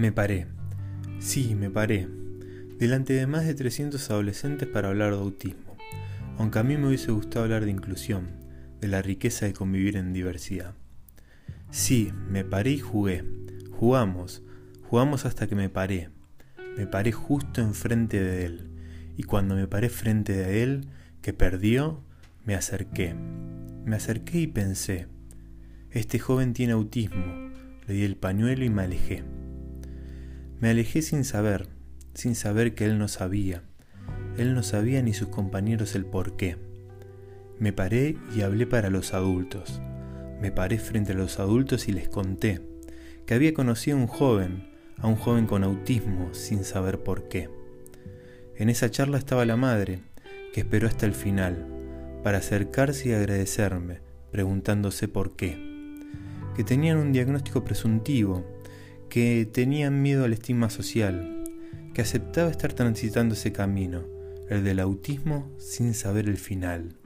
Me paré. Sí, me paré. Delante de más de 300 adolescentes para hablar de autismo. Aunque a mí me hubiese gustado hablar de inclusión, de la riqueza de convivir en diversidad. Sí, me paré y jugué. Jugamos. Jugamos hasta que me paré. Me paré justo enfrente de él. Y cuando me paré frente de él, que perdió, me acerqué. Me acerqué y pensé, este joven tiene autismo. Le di el pañuelo y me alejé. Me alejé sin saber, sin saber que él no sabía. Él no sabía ni sus compañeros el por qué. Me paré y hablé para los adultos. Me paré frente a los adultos y les conté que había conocido a un joven, a un joven con autismo, sin saber por qué. En esa charla estaba la madre, que esperó hasta el final, para acercarse y agradecerme, preguntándose por qué. Que tenían un diagnóstico presuntivo, que tenían miedo al estigma social, que aceptaba estar transitando ese camino, el del autismo sin saber el final.